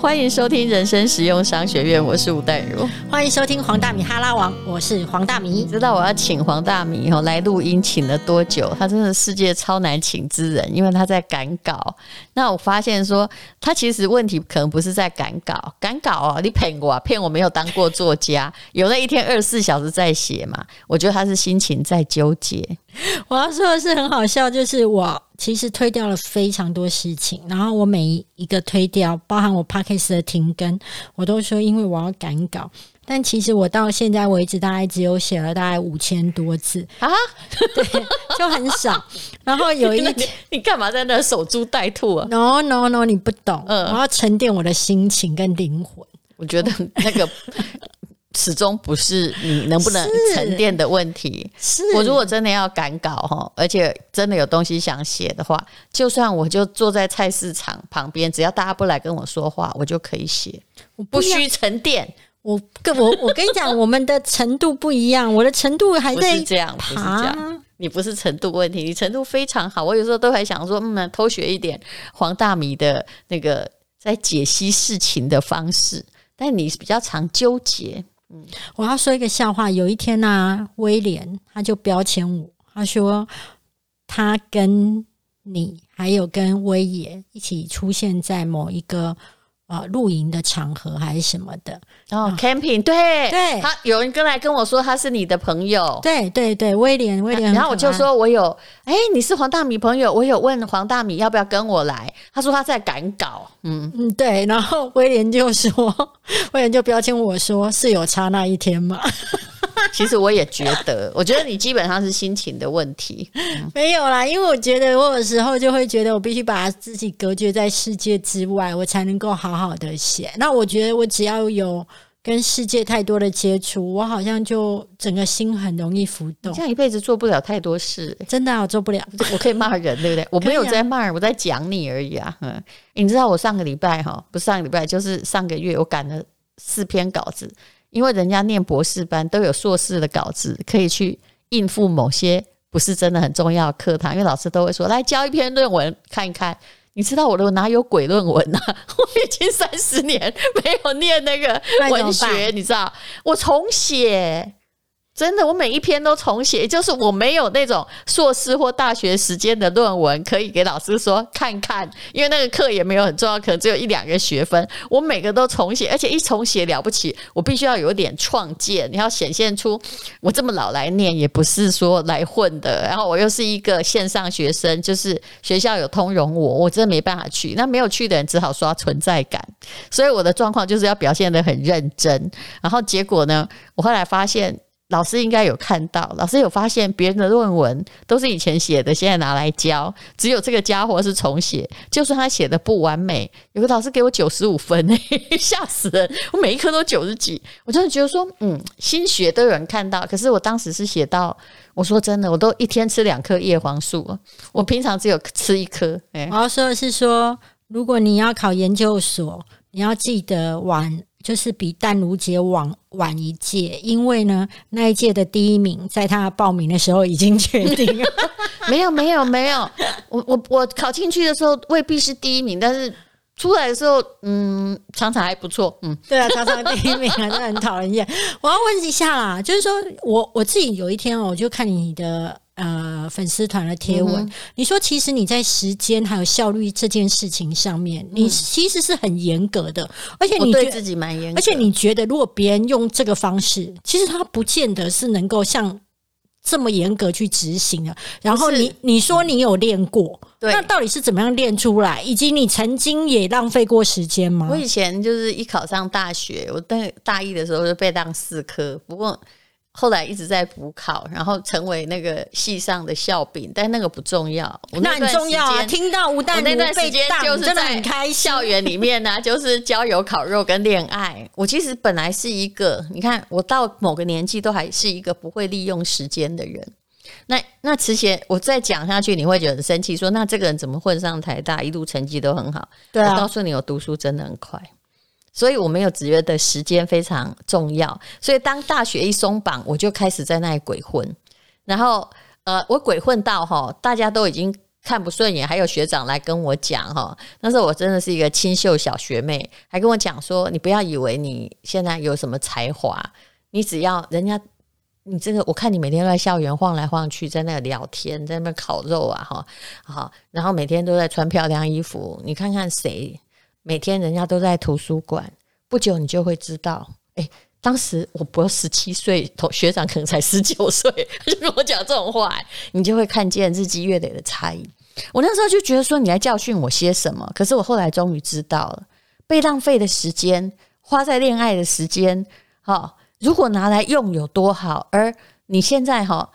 欢迎收听人生实用商学院，我是吴淡如。欢迎收听黄大米哈拉王，我是黄大米。知道我要请黄大米哦来录音，请了多久？他真的世界超难请之人，因为他在赶稿。那我发现说，他其实问题可能不是在赶稿，赶稿哦，你骗我，啊骗我没有当过作家，有那一天二十四小时在写嘛？我觉得他是心情在纠结。我要说的是很好笑，就是我其实推掉了非常多事情，然后我每一个推掉，包含我 p a c k a g e 的停更，我都说因为我要赶稿，但其实我到现在为止大概只有写了大概五千多字啊，对，就很少。然后有一天，你干嘛在那守株待兔啊？No No No，你不懂，我要沉淀我的心情跟灵魂。我觉得那个。始终不是你能不能沉淀的问题。是我如果真的要赶稿哈，而且真的有东西想写的话，就算我就坐在菜市场旁边，只要大家不来跟我说话，我就可以写。我不需沉淀。我跟我我跟你讲，我们的程度不一样，我的程度还在这样，不是这样。你不是程度问题，你程度非常好。我有时候都还想说，嗯，偷学一点黄大米的那个在解析事情的方式，但你比较常纠结。嗯，我要说一个笑话。有一天呢，威廉他就标签我，他说他跟你还有跟威爷一起出现在某一个。啊，露营的场合还是什么的？哦，camping，对对，他有人跟来跟我说他是你的朋友，对对对，威廉威廉，然后我就说我有，哎，你是黄大米朋友，我有问黄大米要不要跟我来，他说他在赶稿，嗯嗯，对，然后威廉就说，威廉就标签我说是有差那一天吗？其实我也觉得，我觉得你基本上是心情的问题，没有啦，因为我觉得我有时候就会觉得我必须把自己隔绝在世界之外，我才能够好好的写。那我觉得我只要有跟世界太多的接触，我好像就整个心很容易浮动。这样一辈子做不了太多事，真的我做不了。我可以骂人，对不对？我没有在骂人，我在讲你而已啊。嗯，你知道我上个礼拜哈，不是上个礼拜，就是上个月，我赶了四篇稿子。因为人家念博士班都有硕士的稿子，可以去应付某些不是真的很重要的课堂。因为老师都会说：“来交一篇论文看一看。”你知道我的哪有鬼论文啊？我已经三十年没有念那个文学，你知道？我重写。真的，我每一篇都重写，就是我没有那种硕士或大学时间的论文可以给老师说看看，因为那个课也没有很重要，可能只有一两个学分。我每个都重写，而且一重写了不起，我必须要有点创建，你要显现出我这么老来念也不是说来混的。然后我又是一个线上学生，就是学校有通融我，我真的没办法去。那没有去的人只好刷存在感，所以我的状况就是要表现的很认真。然后结果呢，我后来发现。老师应该有看到，老师有发现别人的论文都是以前写的，现在拿来教，只有这个家伙是重写。就算他写的不完美，有个老师给我九十五分，吓死人！我每一科都九十几，我真的觉得说，嗯，新学都有人看到。可是我当时是写到，我说真的，我都一天吃两颗叶黄素，我平常只有吃一颗。我要说的是说，如果你要考研究所，你要记得晚。就是比淡如姐晚晚一届，因为呢，那一届的第一名在他报名的时候已经确定了。没有，没有，没有。我我我考进去的时候未必是第一名，但是出来的时候，嗯，常常还不错。嗯，对啊，常常第一名 还是很讨人厌。我要问一下啦，就是说我我自己有一天哦，我就看你的。呃，粉丝团的贴文，你说其实你在时间还有效率这件事情上面，你其实是很严格的，而且你对自己蛮严，而且你觉得如果别人用这个方式，其实他不见得是能够像这么严格去执行的。然后你你说你有练过，那到底是怎么样练出来？以及你曾经也浪费过时间吗？我以前就是一考上大学，我大大一的时候就被当四科，不过。后来一直在补考，然后成为那个系上的笑柄，但那个不重要。那很重要啊！听到吴淡如时间就是在校园里面呢，就是郊游、烤肉跟恋爱。我其实本来是一个，你看我到某个年纪都还是一个不会利用时间的人。那那之前我再讲下去，你会觉得很生气，说那这个人怎么混上台大，一路成绩都很好？对啊，告诉你，我读书真的很快。所以我没有觉得时间非常重要，所以当大学一松绑，我就开始在那里鬼混，然后呃，我鬼混到哈，大家都已经看不顺眼，还有学长来跟我讲哈，那时候我真的是一个清秀小学妹，还跟我讲说，你不要以为你现在有什么才华，你只要人家。你这个，我看你每天在校园晃来晃去，在那聊天，在那边烤肉啊，哈，好，然后每天都在穿漂亮衣服。你看看谁，每天人家都在图书馆，不久你就会知道。哎，当时我不十七岁，同学长可能才十九岁，就跟我讲这种话，你就会看见日积月累的差异。我那时候就觉得说，你来教训我些什么？可是我后来终于知道了，被浪费的时间，花在恋爱的时间，哈。如果拿来用有多好，而你现在哈，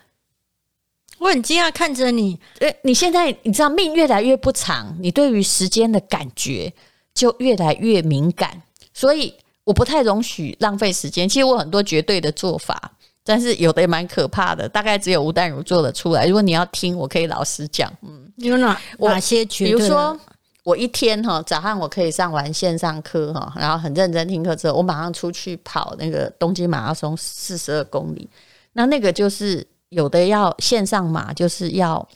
我很惊讶看着你，诶，你现在你知道命越来越不长，你对于时间的感觉就越来越敏感，所以我不太容许浪费时间。其实我很多绝对的做法，但是有的也蛮可怕的，大概只有吴淡如做得出来。如果你要听，我可以老实讲，嗯，有哪哪些绝对？比如说。我一天哈早上我可以上完线上课哈，然后很认真听课之后，我马上出去跑那个东京马拉松四十二公里。那那个就是有的要线上马，就是要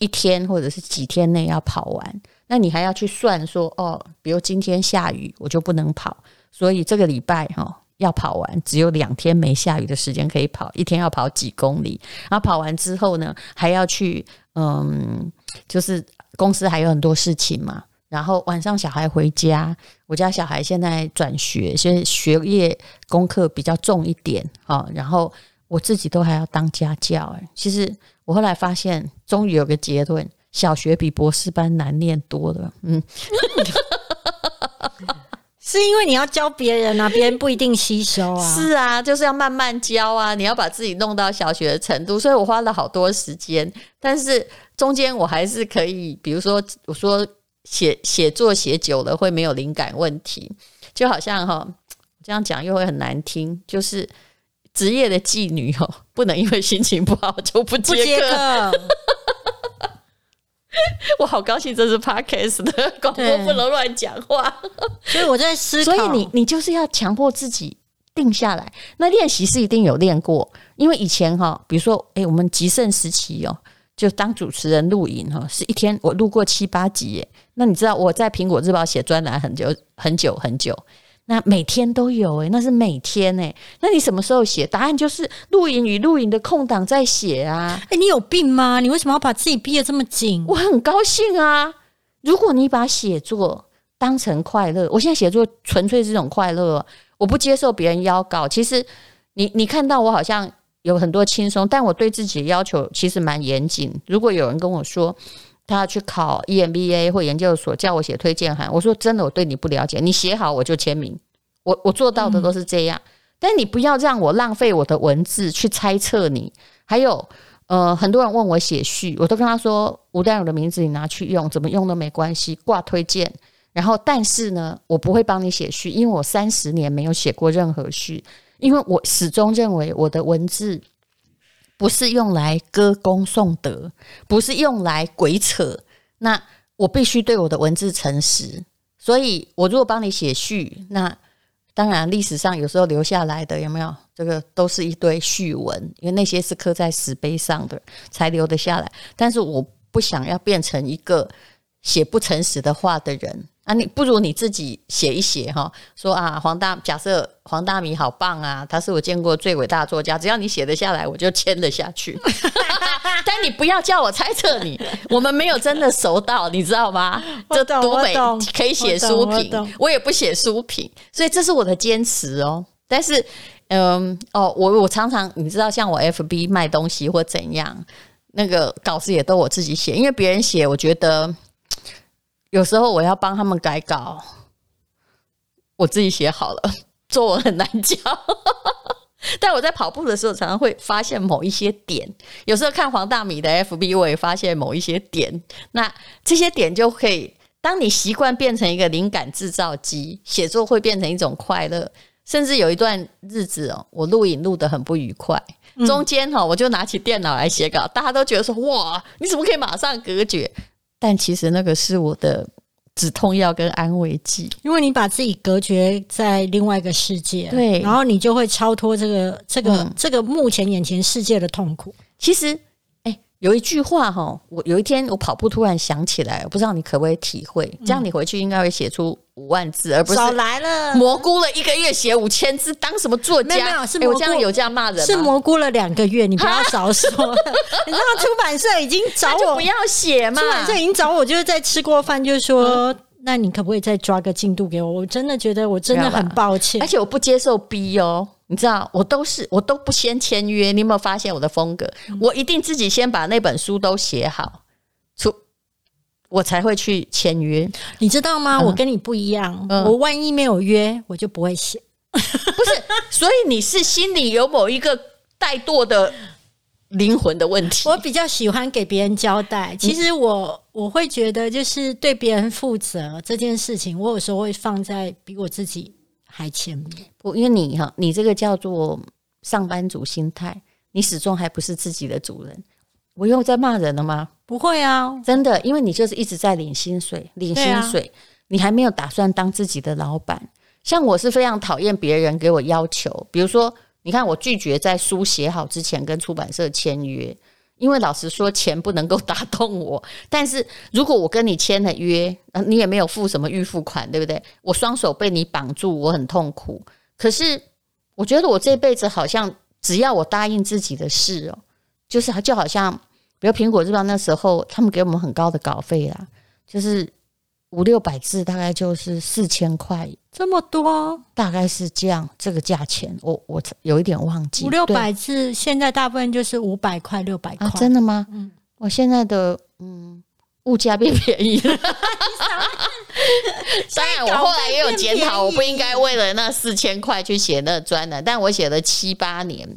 一天或者是几天内要跑完。那你还要去算说哦，比如今天下雨，我就不能跑，所以这个礼拜哈要跑完，只有两天没下雨的时间可以跑，一天要跑几公里。然后跑完之后呢，还要去嗯，就是公司还有很多事情嘛。然后晚上小孩回家，我家小孩现在转学，现在学业功课比较重一点啊。然后我自己都还要当家教哎。其实我后来发现，终于有个结论：小学比博士班难念多了。嗯，是因为你要教别人啊，别人不一定吸收啊。是啊，就是要慢慢教啊，你要把自己弄到小学的程度。所以我花了好多时间，但是中间我还是可以，比如说我说。写写作写久了会没有灵感问题，就好像哈，这样讲又会很难听，就是职业的妓女哦，不能因为心情不好就不接课。我好高兴，这是 podcast 的广播，不能乱讲话。所以我在思考，所以你你就是要强迫自己定下来。那练习是一定有练过，因为以前哈，比如说哎，我们极盛时期哦。就当主持人录影哈，是一天我录过七八集耶。那你知道我在苹果日报写专栏很久很久很久，那每天都有诶，那是每天诶。那你什么时候写？答案就是录影与录影的空档在写啊。诶，你有病吗？你为什么要把自己逼得这么紧？我很高兴啊。如果你把写作当成快乐，我现在写作纯粹是一种快乐，我不接受别人邀稿。其实你你看到我好像。有很多轻松，但我对自己的要求其实蛮严谨。如果有人跟我说他要去考 EMBA 或研究所，叫我写推荐函，我说真的，我对你不了解，你写好我就签名。我我做到的都是这样，但你不要让我浪费我的文字去猜测你。还有，呃，很多人问我写序，我都跟他说吴丹友的名字你拿去用，怎么用都没关系，挂推荐。然后，但是呢，我不会帮你写序，因为我三十年没有写过任何序。因为我始终认为我的文字不是用来歌功颂德，不是用来鬼扯。那我必须对我的文字诚实。所以，我如果帮你写序，那当然历史上有时候留下来的有没有？这个都是一堆序文，因为那些是刻在石碑上的才留得下来。但是，我不想要变成一个写不诚实的话的人。啊，你不如你自己写一写哈，说啊，黄大假设黄大米好棒啊，他是我见过最伟大的作家，只要你写得下来，我就签得下去。但你不要叫我猜测你，我们没有真的熟到，你知道吗？这多美，可以写书评，我也不写书评，所以这是我的坚持哦。但是，嗯，哦，我我常常你知道，像我 FB 卖东西或怎样，那个稿子也都我自己写，因为别人写，我觉得。有时候我要帮他们改稿，我自己写好了，作文很难教。但我在跑步的时候，常常会发现某一些点。有时候看黄大米的 FB，我也发现某一些点。那这些点就可以，当你习惯变成一个灵感制造机，写作会变成一种快乐。甚至有一段日子哦，我录影录得很不愉快，中间哈，我就拿起电脑来写稿，大家都觉得说：“哇，你怎么可以马上隔绝？”但其实那个是我的止痛药跟安慰剂，因为你把自己隔绝在另外一个世界，对，然后你就会超脱这个这个这个目前眼前世界的痛苦。其实，哎，有一句话哈，我有一天我跑步突然想起来，我不知道你可不可以体会？这样你回去应该会写出五万字，而不是少来了。蘑菇了一个月写五千字，当什么作家？没有没有是这样有这样骂人吗？是蘑菇了两个月，你不要少说。你知道出版社已经找我 不，要写嘛出。版社已经找我，就是在吃过饭就说，那你可不可以再抓个进度给我？我真的觉得我真的很抱歉而。且我不接受逼哦，你知道，我都是我都不先签约。你有没有发现我的风格？嗯我一定自己先把那本书都写好，出我才会去签约。你知道吗？嗯我跟你不一样，嗯我万一没有约，我就不会写。不是，所以你是心里有某一个怠惰的灵魂的问题。我比较喜欢给别人交代。其实我我会觉得，就是对别人负责这件事情，我有时候会放在比我自己还前面。不，因为你哈，你这个叫做上班族心态，你始终还不是自己的主人。我又在骂人了吗？不会啊，真的，因为你就是一直在领薪水，领薪水，你还没有打算当自己的老板。像我是非常讨厌别人给我要求，比如说，你看我拒绝在书写好之前跟出版社签约，因为老实说，钱不能够打动我。但是如果我跟你签了约，呃你也没有付什么预付款，对不对？我双手被你绑住，我很痛苦。可是我觉得我这辈子好像只要我答应自己的事哦，就是就好像，比如苹果日报那时候他们给我们很高的稿费啦，就是五六百字，大概就是四千块，这么多大概是这样这个价钱。我我有一点忘记对五六百字，现在大部分就是五百块、六百块。啊，真的吗？嗯我现在的嗯。物价变便宜了，当然我后来也有检讨，我不应该为了那四千块去写那专栏，但我写了七八年。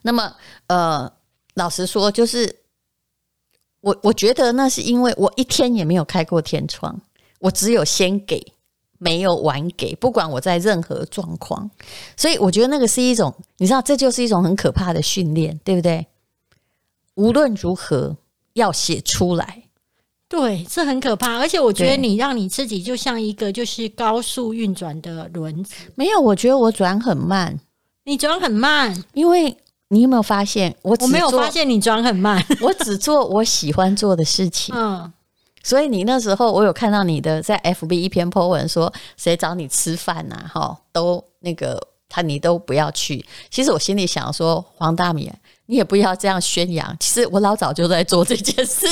那么，呃，老实说，就是我我觉得那是因为我一天也没有开过天窗，我只有先给，没有晚给，不管我在任何状况，所以我觉得那个是一种，你知道，这就是一种很可怕的训练，对不对？无论如何要写出来，对，这很可怕。而且我觉得你让你自己就像一个就是高速运转的轮子，没有，我觉得我转很慢，你转很慢。因为你有没有发现，我只做我没有发，现你转很慢。我只做我喜欢做的事情。嗯，所以你那时候我有看到你的在 FB 一篇 po 文说谁找你吃饭呐、哈，都那个他你都不要去。其实我心里想说，黄大米，你也不要这样宣扬。其实我老早就在做这件事，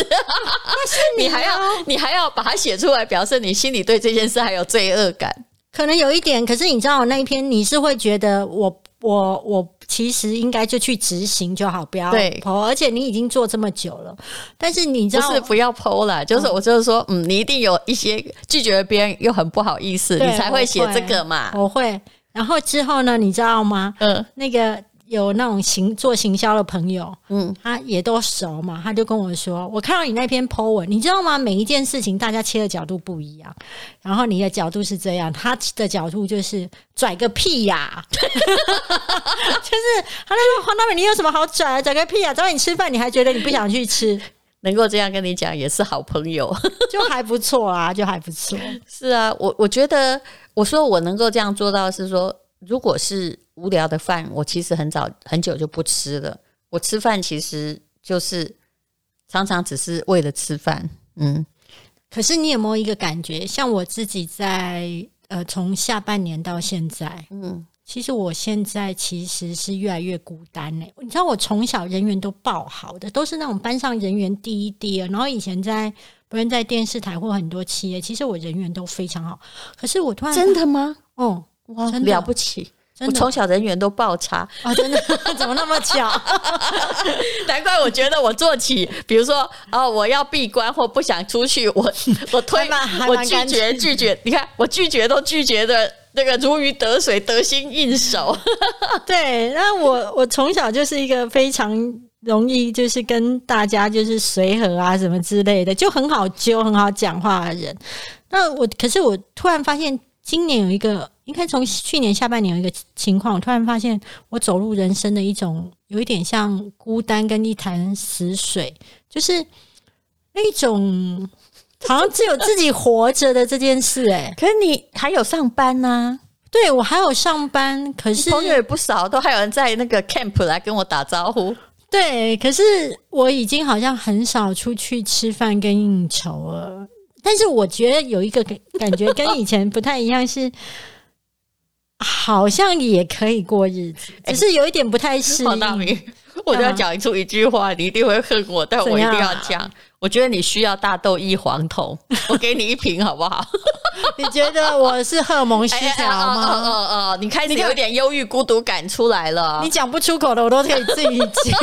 你还要你还要把它写出来，表示你心里对这件事还有罪恶感。可能有一点，可是你知道我那一篇，你是会觉得我我我其实应该就去执行就好，不要剖。而且你已经做这么久了，但是你知不道是不要剖了，就是我就是说，嗯，你一定有一些拒绝别人又很不好意思，你才会写这个嘛。我会。然后之后呢，你知道吗？嗯那个有那种行做行销的朋友，嗯，他也都熟嘛，他就跟我说：“我看到你那篇 po 文，你知道吗？每一件事情大家切的角度不一样，然后你的角度是这样，他的角度就是拽个屁呀、就是他就说黄大美，你有什么好拽啊？拽个屁呀、找你吃饭，你还觉得你不想去吃，能够这样跟你讲也是好朋友。就还不错啊，就还不错。是啊，我我觉得我说我能够这样做到是说，如果是无聊的饭，我其实很早很久就不吃了。我吃饭其实就是常常只是为了吃饭，嗯，可是你有没有一个感觉，像我自己在呃从下半年到现在，嗯，其实我现在其实是越来越孤单呢、你知道，我从小人缘都爆好的，都是那种班上人缘第一第二。然后以前在不论在电视台或很多企业，其实我人缘都非常好。可是我突然真的吗？哦，哇，真了不起！我从小人缘都爆差，啊，真的 怎么那么巧？难怪我觉得我做起，比如说哦，我要闭关或不想出去，我 我推还蛮还我拒绝拒绝，你看我拒绝都拒绝的那个如鱼得水，得心应手。对，那我我从小就是一个非常容易就是跟大家就是随和啊什么之类的，就很好揪、很好讲话的人。那我可是我突然发现，今年有一个，应该从去年下半年有一个情况，我突然发现我走入人生的一种有一点像孤单跟一潭死水，就是那种 好像只有自己活着的这件事、哎，可是你还有上班呐、对我还有上班，可是朋友也不少，都还有人在那个 camp 来跟我打招呼。对，可是我已经好像很少出去吃饭跟应酬了。但是我觉得有一个感感觉跟以前不太一样，是好像也可以过日子，只是有一点不太适黄大应。明，我就要讲出一句话，你一定会恨我，但我一定要讲。我觉得你需要大豆异黄酮，我给你一瓶好不好？你觉得我是荷尔蒙失调哦吗？哦哦，你开始有点忧郁、孤独感出来了。你讲不出口的，我都可以自己讲。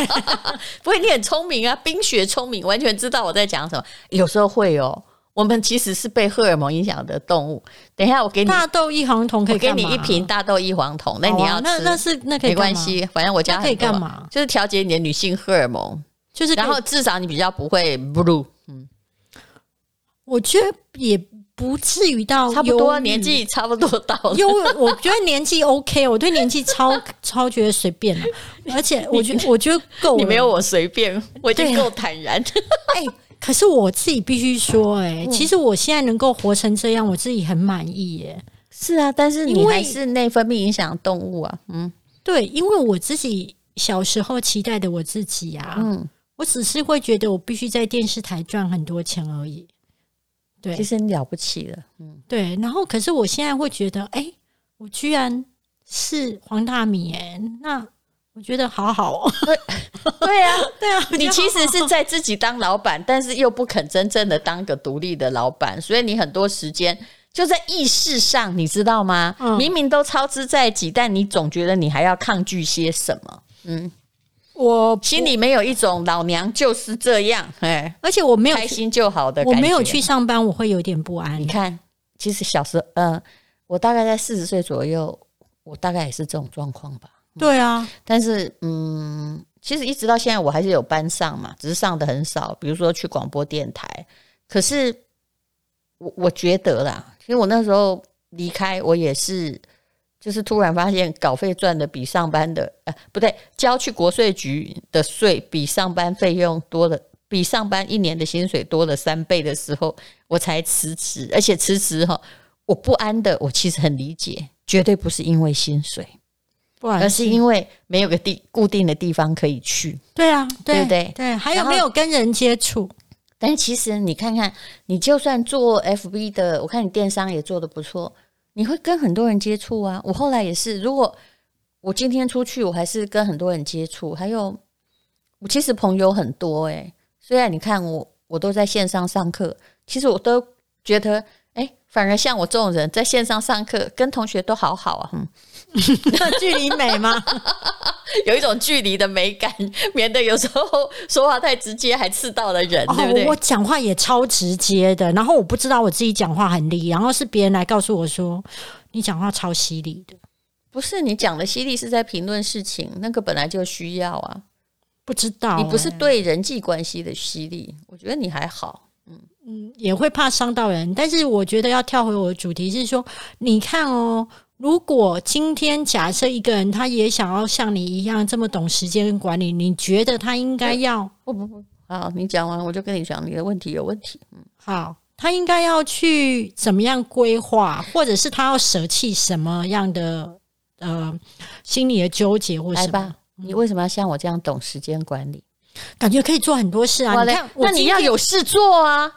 不会，你很聪明啊，冰雪聪明，完全知道我在讲什么。有时候会哦，我们其实是被荷尔蒙影响的动物。等一下，我给你大豆异黄酮可以我给你一瓶大豆异黄酮，那你要那那是那可以没关系，反正我家可以干嘛？就是调节你的女性荷尔蒙，就是然后至少你比较不会 blue，嗯。我觉得也不至于到差不多年纪差不多到了。忧郁，我觉得年纪 OK，我对年纪超 超觉得随便了，而且我觉得我觉得够。你没有我随便，我已经够坦然。哎、可是我自己必须说、哎、嗯其实我现在能够活成这样，我自己很满意耶。是啊，但是你还是内分泌影响动物啊。嗯对，因为我自己小时候期待的我自己啊，嗯，我只是会觉得我必须在电视台赚很多钱而已。对其实你了不起了。嗯，对，然后可是我现在会觉得，哎、我居然是黄大米、哎，那我觉得好好哦。对啊，对啊，你其实是在自己当老板，但是又不肯真正的当个独立的老板，所以你很多时间就在意识上，你知道吗？嗯明明都操之在己，但你总觉得你还要抗拒些什么，嗯我心里没有一种老娘就是这样，哎，而且我没有，开心就好的感觉。我没有去上班，我会有点不安你。看，其实小时候，呃，我大概在四十岁左右，我大概也是这种状况吧。对啊，但是，嗯，其实一直到现在，我还是有班上嘛，只是上的很少。比如说去广播电台，可是我我觉得啦，其实我那时候离开，我也是，就是突然发现稿费赚的比上班的，呃，不对，交去国税局的税比上班费用多了，比上班一年的薪水多了三倍的时候，我才辞职。而且辞职哈，我不安的，我其实很理解，绝对不是因为薪水。而是因为没有个地固定的地方可以去。对啊，对不对对，还有没有跟人接触？但其实你看看，你就算做 FB 的，我看你电商也做的不错，你会跟很多人接触啊。我后来也是，如果我今天出去，我还是跟很多人接触。还有，我其实朋友很多诶、虽然你看我我都在线上上课，其实我都觉得，哎、反而像我这种人在线上上课，跟同学都好好啊，嗯，距离美吗？有一种距离的美感，免得有时候说话太直接还刺到了人，对不对哦，我？讲话也超直接的，然后我不知道我自己讲话很利，然后是别人来告诉我说你讲话超犀利的，不是你讲的犀利是在评论事情，那个本来就需要啊。不知道、你不是欸对人际关系的犀利，我觉得你还好。嗯嗯也会怕伤到人，但是我觉得要跳回我的主题是说，你看哦，如果今天假设一个人他也想要像你一样这么懂时间管理，你觉得他应该要不不不，好，你讲完我就跟你讲，你的问题有问题。嗯好，他应该要去怎么样规划，或者是他要舍弃什么样的呃心理的纠结或什么来吧，，你为什么要像我这样懂时间管理？感觉可以做很多事啊。你看，那你要有事做啊。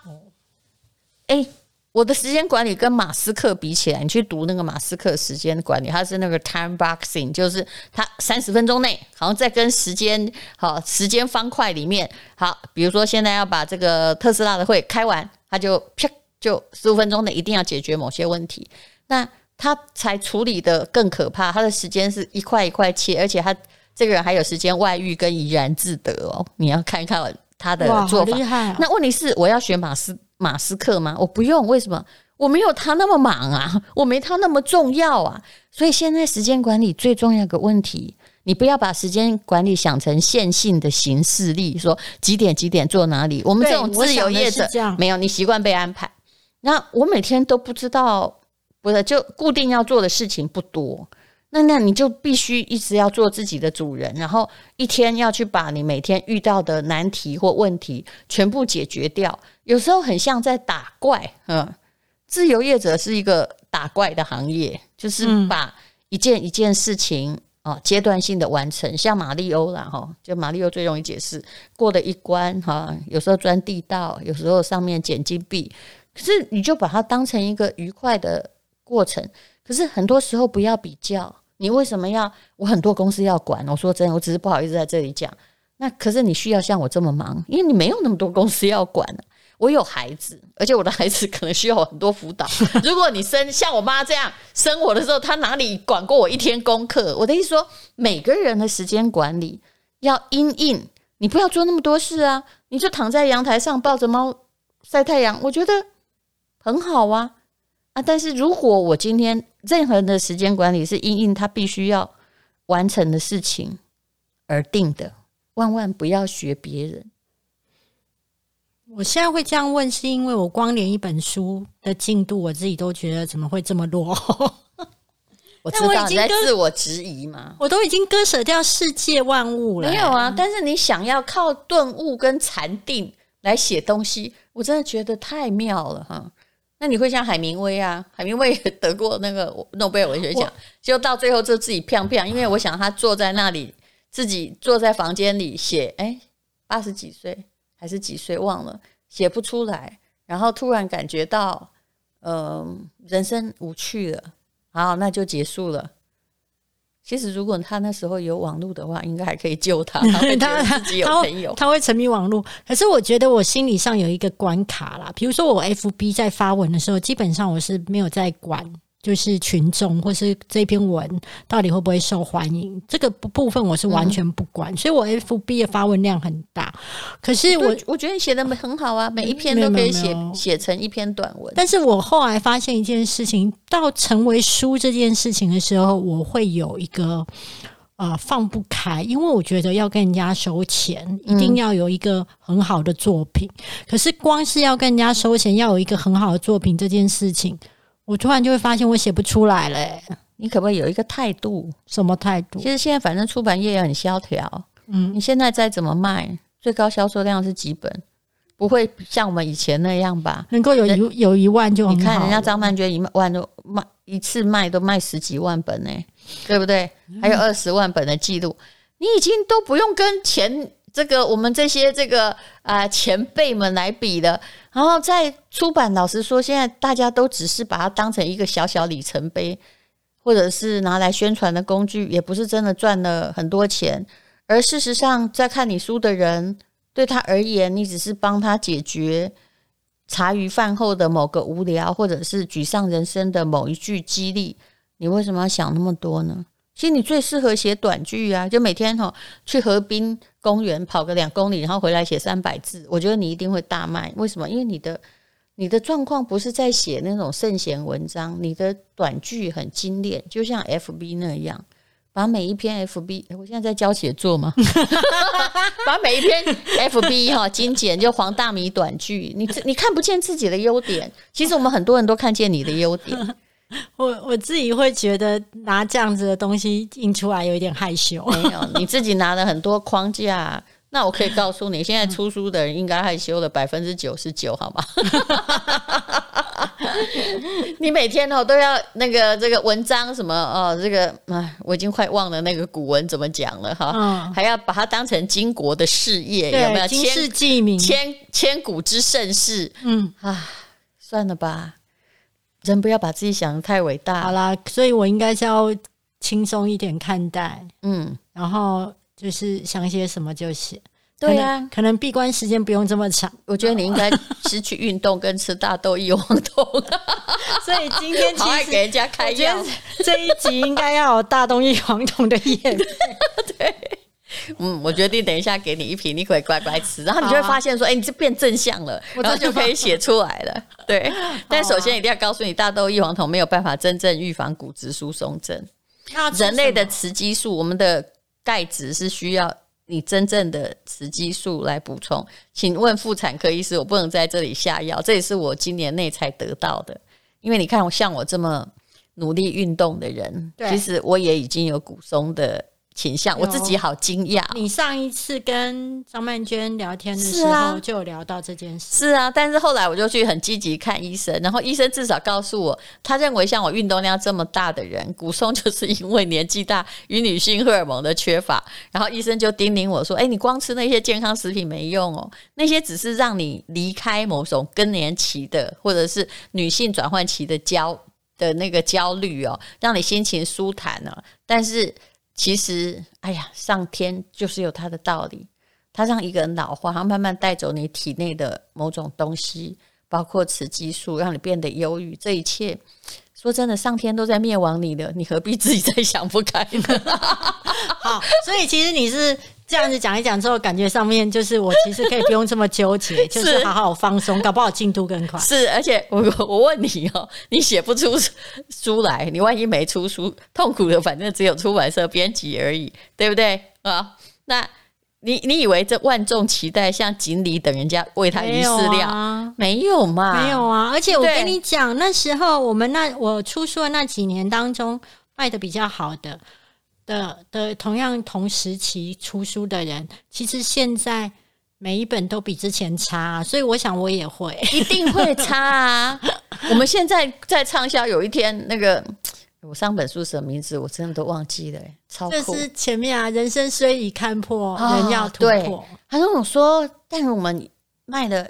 哎、我的时间管理跟马斯克比起来，你去读那个马斯克时间管理，他是那个 time boxing，就是他三十分钟内，好像在跟时间好时间方块里面，好，比如说现在要把这个特斯拉的会开完，他就啪就十五分钟内一定要解决某些问题，那他才处理的更可怕，他的时间是一块一块切，而且他这个人还有时间外遇跟怡然自得哦，你要看看他的，做法厉。害、啊！那问题是，我要学马斯马斯克吗？我不用，为什么？我没有他那么忙啊，我没他那么重要啊。所以现在时间管理最重要的问题，你不要把时间管理想成线性的形式力，说几点几点做哪里。我们对这种自由业者没有，你习惯被安排。那我每天都不知道，不是就固定要做的事情不多。那那你就必须一直要做自己的主人，然后一天要去把你每天遇到的难题或问题全部解决掉。有时候很像在打怪，嗯，自由业者是一个打怪的行业，就是嗯把一件一件事情啊，阶段性的完成，像马里欧啦，哈，就马里欧最容易解释，过了一关哈，有时候钻地道，有时候上面捡金币，可是你就把它当成一个愉快的过程。可是很多时候不要比较，你为什么要我很多公司要管？我说真的，我只是不好意思在这里讲。那可是你需要像我这么忙，因为你没有那么多公司要管我有孩子，而且我的孩子可能需要很多辅导。如果你生像我妈这样生我的时候，她哪里管过我一天功课？我的意思说，每个人的时间管理要因应，你不要做那么多事啊，你就躺在阳台上抱着猫晒太阳，我觉得很好啊啊！但是如果我今天任何的时间管理是因应他必须要完成的事情而定的，万万不要学别人。我现在会这样问，是因为我光连一本书的进度，我自己都觉得怎么会这么落后？我知道你在自我质疑嘛？我都已经割舍掉世界万物了，没有啊？但是你想要靠顿悟跟禅定来写东西，我真的觉得太妙了哈！那你会像海明威啊？海明威也得过那个诺贝尔文学奖，就到最后就自己漂漂，因为我想他坐在那里，自己坐在房间里写，哎，八十几岁。还是几岁忘了，写不出来，然后突然感觉到，嗯，人生无趣了，好，那就结束了。其实如果他那时候有网络的话，应该还可以救他。他自己有朋友，他会沉迷网络。可是我觉得我心理上有一个关卡啦，比如说我 FB 在发文的时候，基本上我是没有在管。就是群众或是这篇文到底会不会受欢迎，这个部分我是完全不管，所以我 F B 的发文量很大。可是我我觉得你写的很好啊，每一篇都可以写写成一篇短文。但是我后来发现一件事情，到成为书这件事情的时候，我会有一个呃放不开，因为我觉得要跟人家收钱，一定要有一个很好的作品。可是光是要跟人家收钱，要有一个很好的作品这件事情。我突然就会发现我写不出来了。你可不可以有一个态度？什么态度？其实现在反正出版业也很萧条。嗯，你现在再怎么卖，最高销售量是几本？不会像我们以前那样吧？能够有一有一万就你看人家张曼娟一万都卖一次卖都卖十几万本呢，对不对？还有二十万本的记录，你已经都不用跟前。这个我们这些这个啊前辈们来比的，然后在出版，老实说，现在大家都只是把它当成一个小小里程碑，或者是拿来宣传的工具，也不是真的赚了很多钱。而事实上，在看你书的人，对他而言，你只是帮他解决茶余饭后的某个无聊，或者是沮丧人生的某一句激励。你为什么要想那么多呢？其实你最适合写短句啊，就每天哈去河滨公园跑个两公里，然后回来写三百字，我觉得你一定会大卖。为什么？因为你的你的状况不是在写那种圣贤文章，你的短句很精炼，就像 F B 那样，把每一篇 F B，我现在在教写作吗？把每一篇 F B 哈精简，就黄大米短句，你你看不见自己的优点，其实我们很多人都看见你的优点。我我自己会觉得拿这样子的东西印出来有一点害羞。没有，你自己拿了很多框架，那我可以告诉你，现在出书的人应该害羞了百分之九十九，好吗？你每天哦都要那个这个文章什么哦，这个哎，我已经快忘了那个古文怎么讲了哈，还要把它当成金国的事业，有没有？千世记名，千千古之盛世。嗯啊，算了吧。人不要把自己想的太伟大。好啦，所以我应该是要轻松一点看待，嗯，然后就是想写什么就写。对呀，可能闭关时间不用这么长。我觉得你应该失去运动跟吃大豆异黄酮。所以今天其实 给人家开药，这一集应该要有大豆异黄酮的验。对。嗯，我决定等一下给你一瓶，你可以乖乖吃，然后你就会发现说，哎，你这变正向了，然后就可以写出来了。对，但首先一定要告诉你，大豆异黄酮没有办法真正预防骨质疏松症。人类的雌激素，我们的钙质是需要你真正的雌激素来补充。请问妇产科医师，我不能在这里下药，这也是我今年内才得到的。因为你看，像我这么努力运动的人，其实我也已经有骨松的。倾向，我自己好惊讶。你上一次跟张曼娟聊天的时候，就有聊到这件事。是啊，但是后来我就去很积极看医生，然后医生至少告诉我，他认为像我运动量这么大的人，骨松就是因为年纪大与女性荷尔蒙的缺乏。然后医生就叮咛我说：“哎，你光吃那些健康食品没用哦，那些只是让你离开某种更年期的或者是女性转换期的焦的那个焦虑哦，让你心情舒坦呢、但是其实，哎呀，上天就是有它的道理。它让一个人老化，它慢慢带走你体内的某种东西，包括雌激素，让你变得忧郁。这一切，说真的，上天都在灭亡你的，你何必自己再想不开呢？好，所以其实你是这样子讲一讲之后，感觉上面就是我其实可以不用这么纠结，就是好好放松，搞不好进度更快。是，而且我我问你哦，你写不出书来，你万一没出书，痛苦的反正只有出版社编辑而已，对不对啊？那你你以为这万众期待像锦鲤等人家喂他鱼饲料？啊，没有嘛？没有啊。而且我跟你讲，那时候我们那我出书的那几年当中，卖的比较好的的的，同样同时期出书的人，其实现在每一本都比之前差、啊所以我想我也会。一定会差啊！我们现在在畅销，有一天那个我上本书什么名字，我真的都忘记了、欸超酷。就是前面啊，人生虽已看破，啊人要突破。他跟我说，但是我们卖了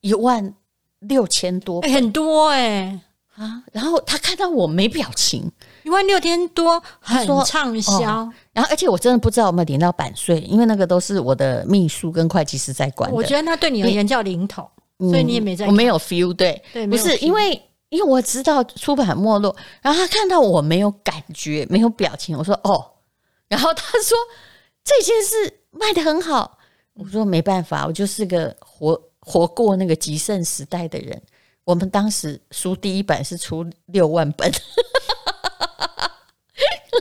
一万六千多哎很多哎、啊，然后他看到我没表情，一万六千多，很说畅销。然后而且我真的不知道有没有领到版税，因为那个都是我的秘书跟会计师在管的。我觉得那对你而言叫零头，所以你也没在看。我没有 feel，对，对不是因为因为我知道出版没落，然后他看到我没有感觉，没有表情，我说哦，然后他说这件事卖的很好，我说没办法，我就是个活活过那个极盛时代的人。我们当时书第一版是出六万本，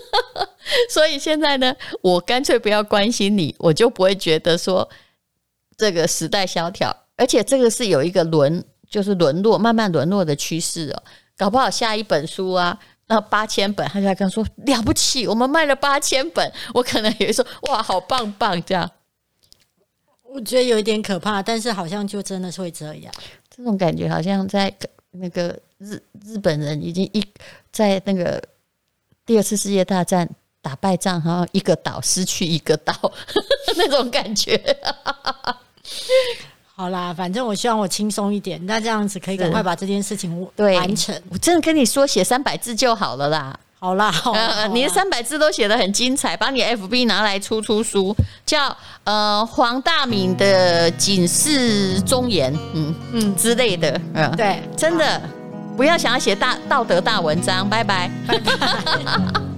所以现在呢，我干脆不要关心你，我就不会觉得说这个时代萧条，而且这个是有一个沦，就是沦落，慢慢沦落的趋势哦。搞不好下一本书啊，那八千本，他就在跟我说了不起，我们卖了八千本，我可能也会说哇，好棒棒这样。我觉得有一点可怕，但是好像就真的是会这样。这种感觉好像在那个日日本人已经一在那个第二次世界大战打败仗，然后一个岛失去一个岛 那种感觉。好啦，反正我希望我轻松一点，那这样子可以赶快把这件事情对完成。我真的跟你说，写三百字就好了啦。好啦，好啦呃，你的三百字都写得很精彩，把你 FB 拿来出出书，叫呃黄大敏的警示忠言，嗯嗯，之类的，嗯，对，真的不要想要写大道德大文章，拜拜。拜拜。